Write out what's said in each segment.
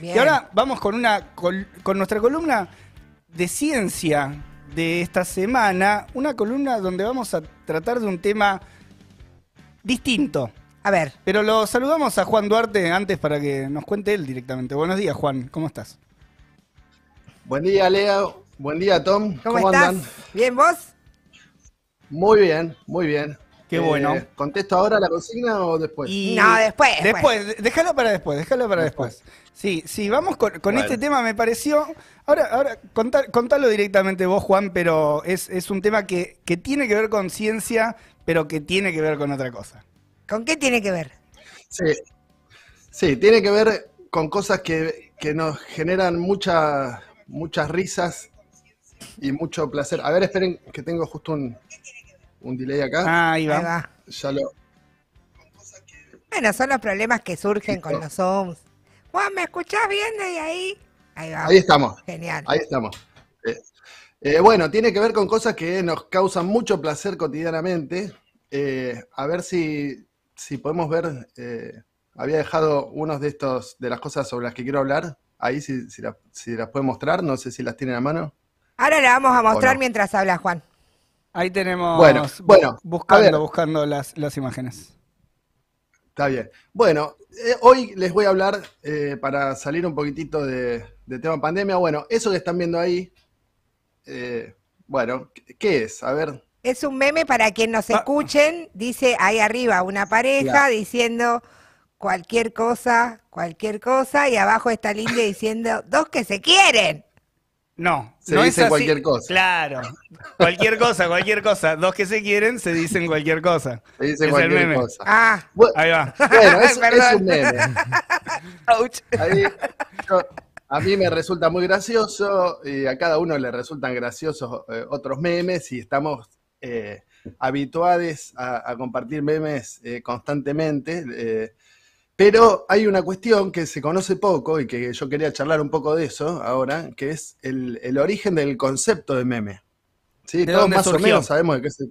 Y ahora vamos con una con, nuestra columna de ciencia de esta semana, una columna donde vamos a tratar de un tema distinto. A ver. Pero lo saludamos a Juan Duarte antes para que nos cuente él directamente. Buenos días, Juan, ¿cómo estás? Buen día, Leo. Buen día, Tom. ¿Cómo, estás? ¿Bien vos? Muy bien, muy bien. Qué bueno. Eh, ¿Contesto ahora la consigna o después? No, después. Después, déjalo para después, déjalo para después. Sí, sí, vamos con, este tema, me pareció. Ahora, ahora contalo directamente vos, Juan, pero es, un tema que, tiene que ver con ciencia, pero que tiene que ver con otra cosa. ¿Con qué tiene que ver? Sí, sí tiene que ver con cosas que, nos generan muchas muchas risas y mucho placer. A ver, esperen que tengo justo un, un delay acá. Ah, ahí va. Ya lo... Bueno, son los problemas que surgen con los Zooms. Juan, ¿me escuchás bien desde ahí? Ahí va. Ahí estamos. Genial. Ahí estamos. Eh, eh, bueno, tiene que ver con cosas que nos causan mucho placer cotidianamente. Eh, a ver si, si podemos ver. había dejado unos de estos de las cosas sobre las que quiero hablar. Ahí, si, si, las puede mostrar. No sé si las tiene a mano. Ahora la vamos a mostrar mientras habla Juan. Ahí tenemos. Bueno, bueno buscando, buscando las, imágenes. Está bien. Bueno, eh, hoy les voy a hablar, eh, para salir un poquitito de, tema pandemia, bueno, eso que están viendo ahí, eh, bueno, ¿qué es? A ver. Es un meme para quien nos ah. escuchen, dice ahí arriba una pareja diciendo cualquier cosa, cualquier cosa, y abajo está Linda diciendo dos que se quieren. No, se no dice cualquier cosa. Claro, cualquier cosa, cualquier cosa. Dos que se quieren se dicen cualquier cosa. Se dice cualquier cosa. Ah, ahí va. Bueno, es, es un meme. Ahí, a mí me resulta muy gracioso y a cada uno le resultan graciosos eh, otros memes y estamos eh, habituados a, compartir memes eh, constantemente. Pero hay una cuestión que se conoce poco y que yo quería charlar un poco de eso ahora, que es el, origen del concepto de meme. ¿Sí? Todos más o menos sabemos de qué se...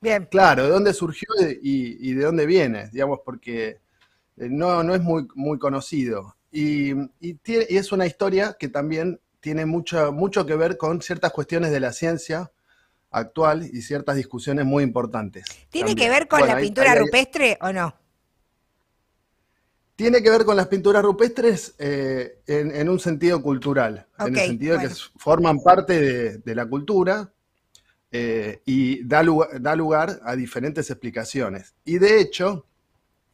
Bien. Claro, de dónde surgió y, de dónde viene, digamos, porque eh, no, no es muy, muy conocido. Y, es una historia que también tiene mucho, mucho que ver con ciertas cuestiones de la ciencia actual y ciertas discusiones muy importantes. ¿Tiene que ver con la pintura rupestre o no? Tiene que ver con las pinturas rupestres eh, en, un sentido cultural, en el sentido de que forman parte de, la cultura eh, y da lugar, a diferentes explicaciones. Y de hecho,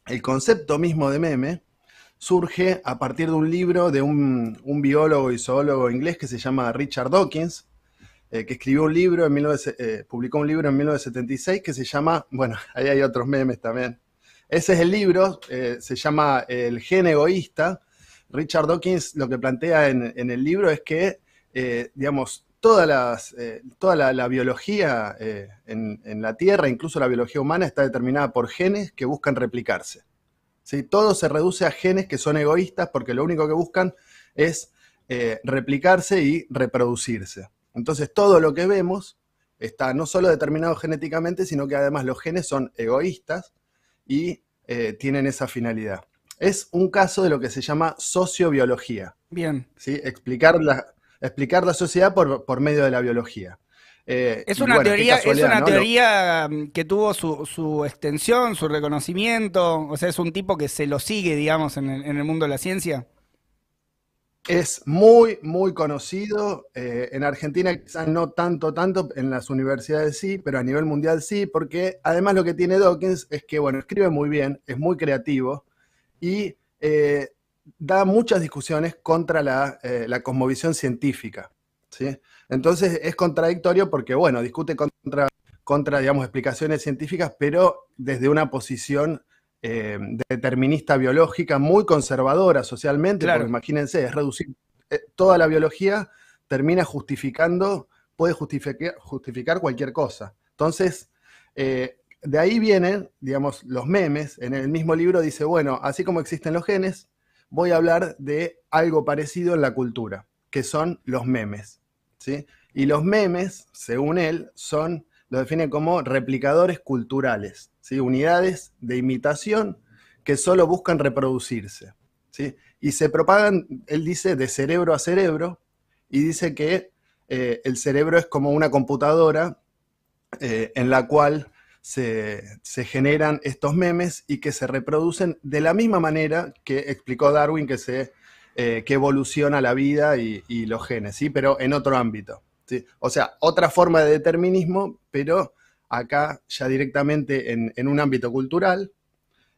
el concepto mismo de meme surge a partir de un libro de un, biólogo y zoólogo inglés que se llama Richard Dawkins, eh, que escribió un libro, en publicó un libro en 1976 que se llama, bueno, ahí hay otros memes también, ese es el libro, eh, se llama El gen egoísta. Richard Dawkins lo que plantea en, el libro es que, eh, digamos, eh, toda la, biología en, la Tierra, incluso la biología humana, está determinada por genes que buscan replicarse. ¿sí? Todo se reduce a genes que son egoístas porque lo único que buscan es replicarse y reproducirse. Entonces todo lo que vemos está no solo determinado genéticamente, sino que además los genes son egoístas y eh, tienen esa finalidad. Es un caso de lo que se llama sociobiología. Bien. ¿sí? Explicar, la, explicar la sociedad por, medio de la biología. Eh, es una teoría, es una teoría mm, que tuvo su, extensión, su reconocimiento. O sea, es un tipo que se lo sigue, digamos, en el mundo de la ciencia. Es muy, muy conocido. Eh, en Argentina quizás no tanto, tanto, en las universidades sí, pero a nivel mundial sí, porque además lo que tiene Dawkins es que, bueno, escribe muy bien, es muy creativo y eh, da muchas discusiones contra la, eh, la, cosmovisión científica. ¿sí? Entonces es contradictorio porque, bueno, discute contra, contra, digamos, explicaciones científicas, pero desde una posición eh, determinista biológica, muy conservadora socialmente, porque imagínense, es reducir eh, toda la biología, termina justificando, puede justificar, justificar cualquier cosa. Entonces, eh, de ahí vienen, digamos, los memes. En el mismo libro dice, bueno, así como existen los genes, voy a hablar de algo parecido en la cultura, que son los memes. ¿sí? Y los memes, según él, son, lo define como replicadores culturales. ¿Sí? unidades de imitación que solo buscan reproducirse. ¿sí? y se propagan, él dice, de cerebro a cerebro, y dice que eh, el cerebro es como una computadora eh, en la cual se, generan estos memes y que se reproducen de la misma manera que explicó Darwin que, se, que evoluciona la vida y, los genes, ¿sí? pero en otro ámbito. ¿sí? O sea, otra forma de determinismo, pero acá ya directamente en, un ámbito cultural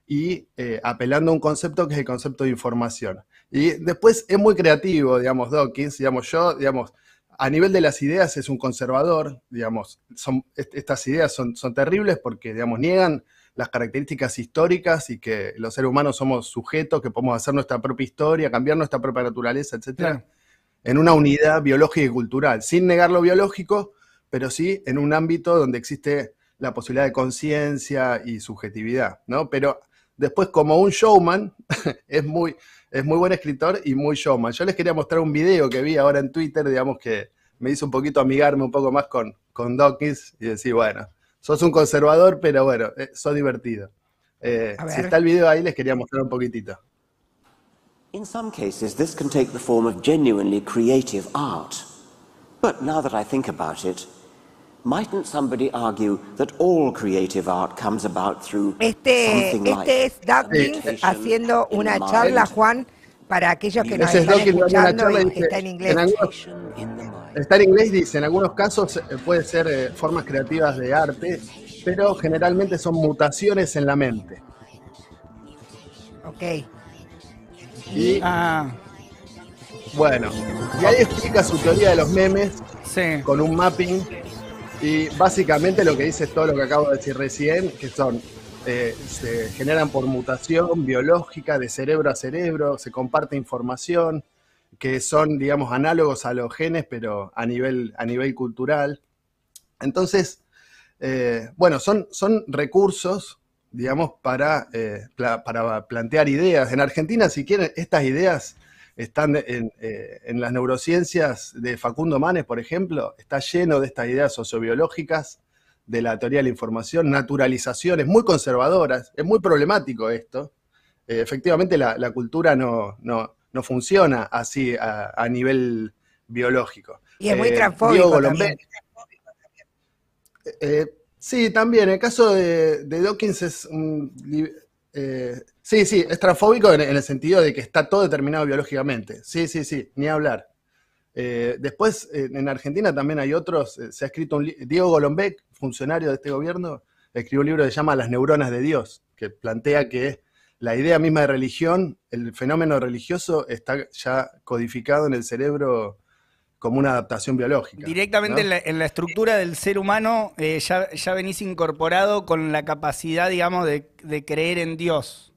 y eh, apelando a un concepto que es el concepto de información. Y después es muy creativo, digamos, Dawkins, digamos, yo, digamos, a nivel de las ideas es un conservador, digamos, son, estas ideas son, son terribles porque, digamos, niegan las características históricas y que los seres humanos somos sujetos, que podemos hacer nuestra propia historia, cambiar nuestra propia naturaleza, etc. En una unidad biológica y cultural, sin negar lo biológico, pero sí en un ámbito donde existe la posibilidad de conciencia y subjetividad, ¿no? Pero después, como un showman, es muy, es muy buen escritor y muy showman. Yo les quería mostrar un video que vi ahora en Twitter, digamos que me hizo un poquito amigarme un poco más con, con Dawkins y decir, bueno, sos un conservador, pero bueno, eh, sos divertido. Eh, si está el video ahí, les quería mostrar un poquitito. In some cases, this can take the form of genuinely creative art. But now that I think about it, Mightn't somebody argue that all creative art comes about through este, este es Dawkins haciendo una charla, Juan, para aquellos que nos están escuchando y está en inglés. está en inglés, dice, en algunos casos eh, puede ser eh, formas creativas de arte, pero generalmente son mutaciones en la mente. Ok. Y, ah. Bueno, y ahí explica su teoría de los memes con un mapping y básicamente lo que dice es todo lo que acabo de decir recién, que son, eh, se generan por mutación biológica de cerebro a cerebro, se comparte información, que son, digamos, análogos a los genes, pero a nivel, a nivel cultural. Entonces, eh, bueno, son, son recursos, digamos, para, eh, para plantear ideas. En Argentina, si quieren, estas ideas están eh, en, las neurociencias de Facundo Manes, por ejemplo, está lleno de estas ideas sociobiológicas de la teoría de la información, naturalizaciones muy conservadoras. Es muy problemático esto. Eh, efectivamente, la, cultura no, funciona así a, nivel biológico. Y es muy eh, transfóbico sí, también. El caso de, de Dawkins es un eh, sí, sí, es transfóbico en, el sentido de que está todo determinado biológicamente. Sí, sí, sí, ni hablar. Eh, después, en Argentina también hay otros, eh, se ha escrito un Diego Golombek, funcionario de este gobierno, escribió un libro que se llama Las neuronas de Dios, que plantea que la idea misma de religión, el fenómeno religioso, está ya codificado en el cerebro como una adaptación biológica. Directamente en, la, estructura del ser humano eh, ya, ya, venís incorporado con la capacidad, digamos, de, creer en Dios.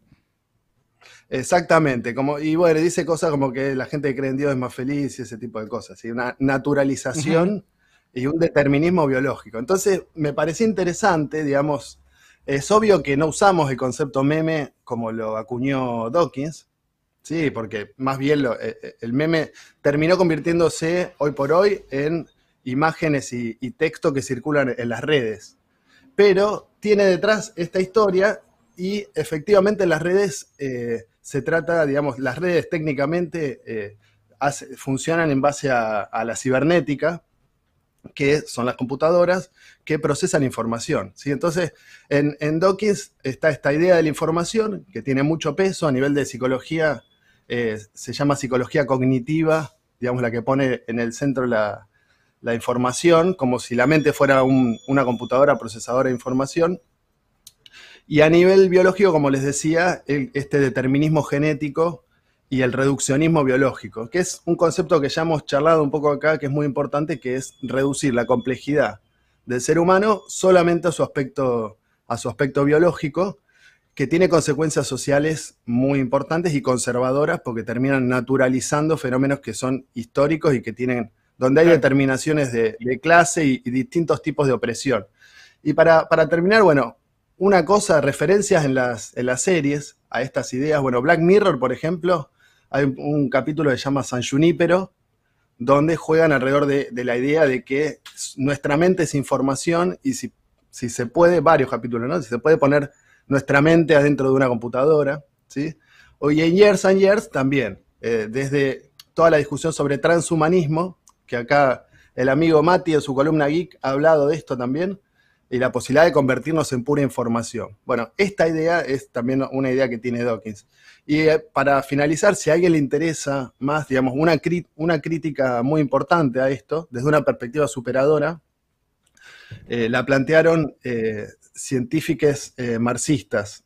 Exactamente, como, y bueno, dice cosas como que la gente que cree en Dios es más feliz y ese tipo de cosas, ¿sí? una naturalización y un determinismo biológico. Entonces, me parecía interesante, digamos, es obvio que no usamos el concepto meme como lo acuñó Dawkins, Sí, porque más bien eh, eh, el meme terminó convirtiéndose hoy por hoy en imágenes y, texto que circulan en las redes. Pero tiene detrás esta historia y efectivamente en las redes eh, se trata, digamos, las redes técnicamente funcionan en base a, la cibernética, que son las computadoras que procesan información. ¿sí? Entonces, en, en Dawkins está esta idea de la información que tiene mucho peso a nivel de psicología eh, se llama psicología cognitiva, digamos, la que pone en el centro la, información, como si la mente fuera una computadora procesadora de información. Y a nivel biológico, como les decía, este determinismo genético y el reduccionismo biológico, que es un concepto que ya hemos charlado un poco acá, que es muy importante, que es reducir la complejidad del ser humano solamente a su aspecto, a su aspecto biológico que tiene consecuencias sociales muy importantes y conservadoras porque terminan naturalizando fenómenos que son históricos y que tienen, donde hay determinaciones de, clase y, distintos tipos de opresión. Y para, terminar, bueno, una cosa, referencias en las, en las series a estas ideas. Bueno, Black Mirror, por ejemplo, hay un, capítulo que se llama San Junípero, donde juegan alrededor de, la idea de que nuestra mente es información y si, si se puede, varios capítulos, ¿no? Si se puede poner nuestra mente adentro de una computadora, ¿sí? O en Years and Years también. desde toda la discusión sobre transhumanismo, que acá el amigo Mati en su columna Geek ha hablado de esto también, y la posibilidad de convertirnos en pura información. Bueno, esta idea es también una idea que tiene Dawkins. Y eh, para finalizar, si a alguien le interesa más, digamos, una, una crítica muy importante a esto, desde una perspectiva superadora, eh, la plantearon eh, científicos marxistas.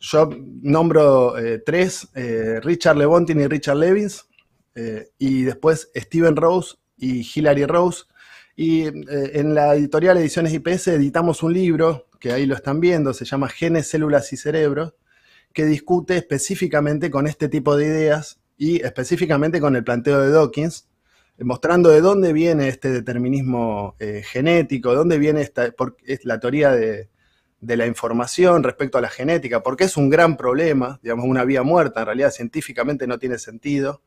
yo nombro tres, Richard Levontin y Richard Levins, y después Steven Rose y Hilary Rose. Y eh, en la editorial Ediciones IPS editamos un libro, que ahí lo están viendo, se llama Genes, Células y Cerebro, que discute específicamente con este tipo de ideas y específicamente con el planteo de Dawkins, mostrando de dónde viene este determinismo eh, genético, de dónde viene esta, es la teoría de, de, la información respecto a la genética, porque es un gran problema, digamos, una vía muerta, en realidad científicamente no tiene sentido,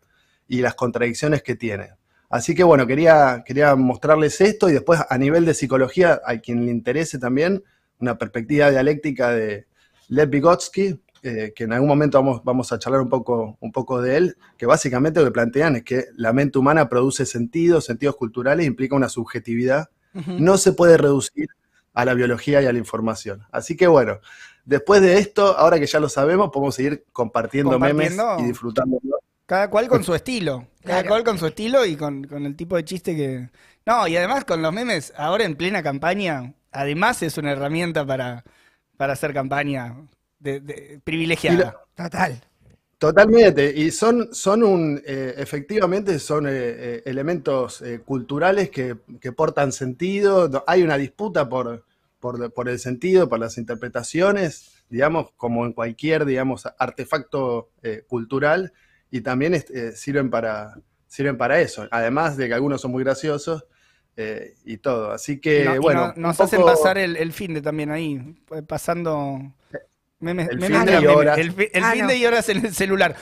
y las contradicciones que tiene. Así que bueno, quería, quería mostrarles esto y después a nivel de psicología, a quien le interese también, una perspectiva dialéctica de Lev Vygotsky, eh, que en algún momento vamos, vamos a charlar un poco, un poco de él, que básicamente lo que plantean es que la mente humana produce sentidos, sentidos culturales, implica una subjetividad, no se puede reducir a la biología y a la información. Así que bueno, después de esto, ahora que ya lo sabemos, podemos seguir compartiendo, memes y disfrutando cada cual con su estilo. Cada cual con su estilo y con, el tipo de chiste que. No, y además con los memes, ahora en plena campaña, además es una herramienta para, para hacer campaña de, privilegiada. Total. Totalmente, y son, son un, eh, efectivamente son eh, eh, elementos culturales que, portan sentido, hay una disputa por, por, por, el sentido, por las interpretaciones, digamos, como en cualquier, digamos, artefacto cultural, y también eh, sirven, para, sirven para eso, además de que algunos son muy graciosos eh, y todo. Así que, bueno. nos hacen pasar el, fin de también ahí, pasando memes, el fin de horas. El, fin de horas en el celular.